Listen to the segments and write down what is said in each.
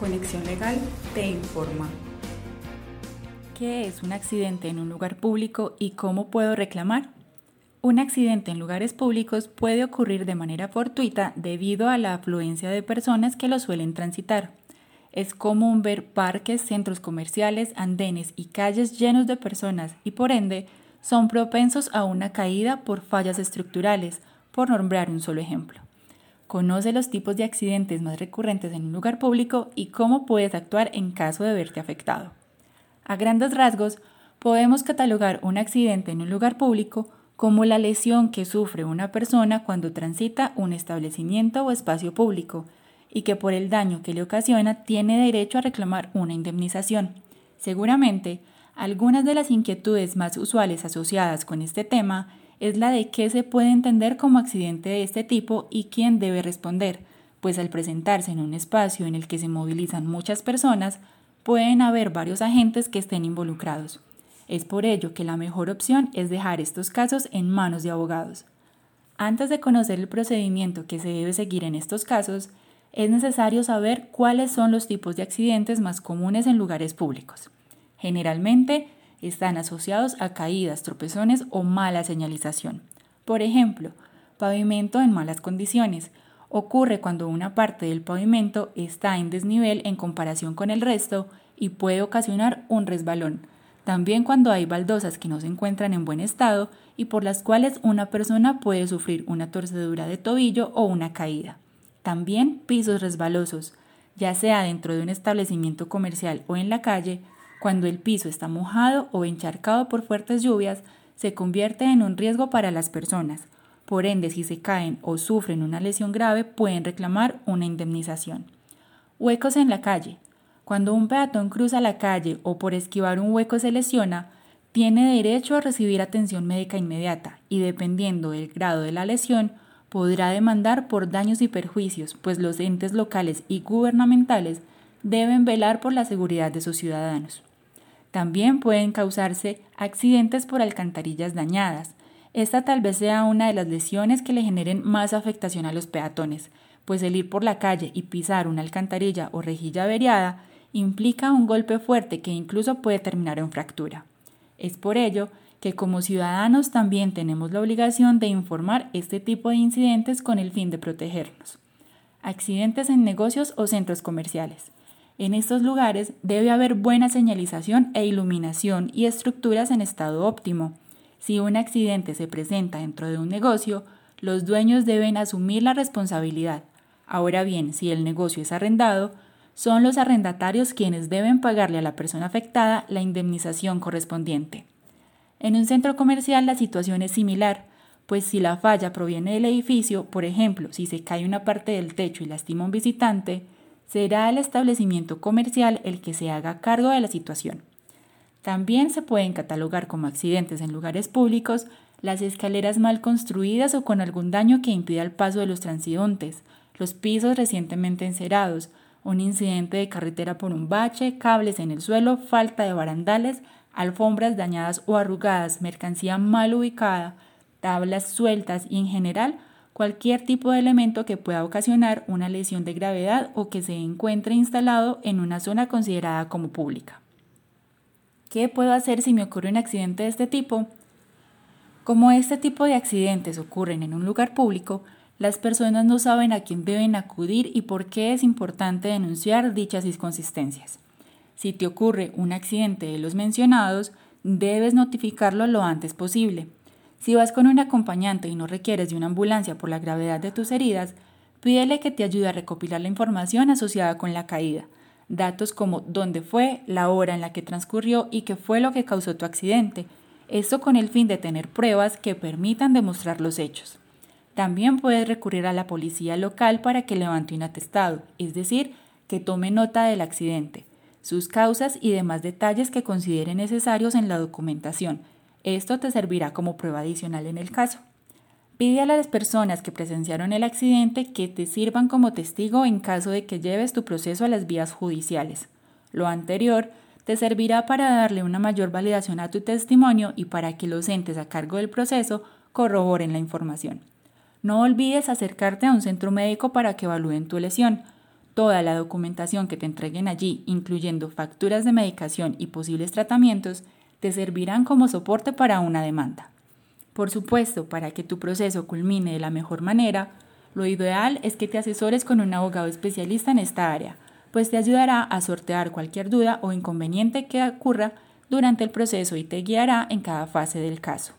Conexión Legal te informa. ¿Qué es un accidente en un lugar público y cómo puedo reclamar? Un accidente en lugares públicos puede ocurrir de manera fortuita debido a la afluencia de personas que lo suelen transitar. Es común ver parques, centros comerciales, andenes y calles llenos de personas y por ende son propensos a una caída por fallas estructurales, por nombrar un solo ejemplo. Conoce los tipos de accidentes más recurrentes en un lugar público y cómo puedes actuar en caso de verte afectado. A grandes rasgos, podemos catalogar un accidente en un lugar público como la lesión que sufre una persona cuando transita un establecimiento o espacio público y que por el daño que le ocasiona tiene derecho a reclamar una indemnización. Seguramente, algunas de las inquietudes más usuales asociadas con este tema es la de qué se puede entender como accidente de este tipo y quién debe responder, pues al presentarse en un espacio en el que se movilizan muchas personas, pueden haber varios agentes que estén involucrados. Es por ello que la mejor opción es dejar estos casos en manos de abogados. Antes de conocer el procedimiento que se debe seguir en estos casos, es necesario saber cuáles son los tipos de accidentes más comunes en lugares públicos. Generalmente, están asociados a caídas, tropezones o mala señalización. Por ejemplo, pavimento en malas condiciones. Ocurre cuando una parte del pavimento está en desnivel en comparación con el resto y puede ocasionar un resbalón. También cuando hay baldosas que no se encuentran en buen estado y por las cuales una persona puede sufrir una torcedura de tobillo o una caída. También pisos resbalosos, ya sea dentro de un establecimiento comercial o en la calle, cuando el piso está mojado o encharcado por fuertes lluvias, se convierte en un riesgo para las personas. Por ende, si se caen o sufren una lesión grave, pueden reclamar una indemnización. Huecos en la calle. Cuando un peatón cruza la calle o por esquivar un hueco se lesiona, tiene derecho a recibir atención médica inmediata y dependiendo del grado de la lesión, podrá demandar por daños y perjuicios, pues los entes locales y gubernamentales deben velar por la seguridad de sus ciudadanos. También pueden causarse accidentes por alcantarillas dañadas. Esta tal vez sea una de las lesiones que le generen más afectación a los peatones, pues el ir por la calle y pisar una alcantarilla o rejilla averiada implica un golpe fuerte que incluso puede terminar en fractura. Es por ello que como ciudadanos también tenemos la obligación de informar este tipo de incidentes con el fin de protegernos. Accidentes en negocios o centros comerciales. En estos lugares debe haber buena señalización e iluminación y estructuras en estado óptimo. Si un accidente se presenta dentro de un negocio, los dueños deben asumir la responsabilidad. Ahora bien, si el negocio es arrendado, son los arrendatarios quienes deben pagarle a la persona afectada la indemnización correspondiente. En un centro comercial la situación es similar, pues si la falla proviene del edificio, por ejemplo, si se cae una parte del techo y lastima a un visitante, será el establecimiento comercial el que se haga cargo de la situación. También se pueden catalogar como accidentes en lugares públicos las escaleras mal construidas o con algún daño que impida el paso de los transeúntes, los pisos recientemente encerados, un incidente de carretera por un bache, cables en el suelo, falta de barandales, alfombras dañadas o arrugadas, mercancía mal ubicada, tablas sueltas y en general cualquier tipo de elemento que pueda ocasionar una lesión de gravedad o que se encuentre instalado en una zona considerada como pública. ¿Qué puedo hacer si me ocurre un accidente de este tipo? Como este tipo de accidentes ocurren en un lugar público, las personas no saben a quién deben acudir y por qué es importante denunciar dichas inconsistencias. Si te ocurre un accidente de los mencionados, debes notificarlo lo antes posible. Si vas con un acompañante y no requieres de una ambulancia por la gravedad de tus heridas, pídele que te ayude a recopilar la información asociada con la caída, datos como dónde fue, la hora en la que transcurrió y qué fue lo que causó tu accidente, esto con el fin de tener pruebas que permitan demostrar los hechos. También puedes recurrir a la policía local para que levante un atestado, es decir, que tome nota del accidente, sus causas y demás detalles que considere necesarios en la documentación, esto te servirá como prueba adicional en el caso. Pide a las personas que presenciaron el accidente que te sirvan como testigo en caso de que lleves tu proceso a las vías judiciales. Lo anterior te servirá para darle una mayor validación a tu testimonio y para que los entes a cargo del proceso corroboren la información. No olvides acercarte a un centro médico para que evalúen tu lesión. Toda la documentación que te entreguen allí, incluyendo facturas de medicación y posibles tratamientos, te servirán como soporte para una demanda. Por supuesto, para que tu proceso culmine de la mejor manera, lo ideal es que te asesores con un abogado especialista en esta área, pues te ayudará a sortear cualquier duda o inconveniente que ocurra durante el proceso y te guiará en cada fase del caso.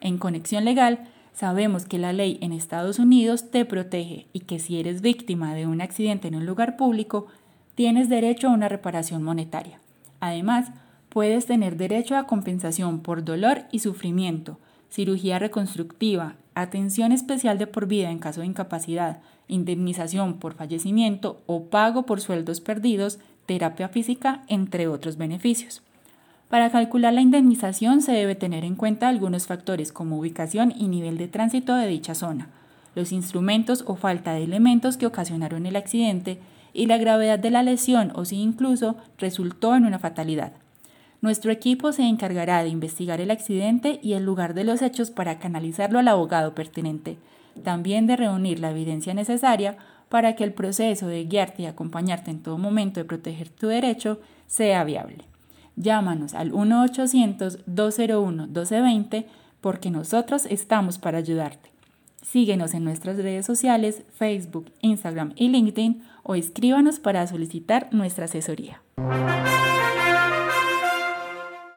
En Conexión Legal, sabemos que la ley en Estados Unidos te protege y que si eres víctima de un accidente en un lugar público, tienes derecho a una reparación monetaria. Además, puedes tener derecho a compensación por dolor y sufrimiento, cirugía reconstructiva, atención especial de por vida en caso de incapacidad, indemnización por fallecimiento o pago por sueldos perdidos, terapia física, entre otros beneficios. Para calcular la indemnización se debe tener en cuenta algunos factores como ubicación y nivel de tránsito de dicha zona, los instrumentos o falta de elementos que ocasionaron el accidente y la gravedad de la lesión o si incluso resultó en una fatalidad. Nuestro equipo se encargará de investigar el accidente y el lugar de los hechos para canalizarlo al abogado pertinente, también de reunir la evidencia necesaria para que el proceso de guiarte y acompañarte en todo momento de proteger tu derecho sea viable. Llámanos al 1-800-201-1220 porque nosotros estamos para ayudarte. Síguenos en nuestras redes sociales, Facebook, Instagram y LinkedIn o escríbanos para solicitar nuestra asesoría.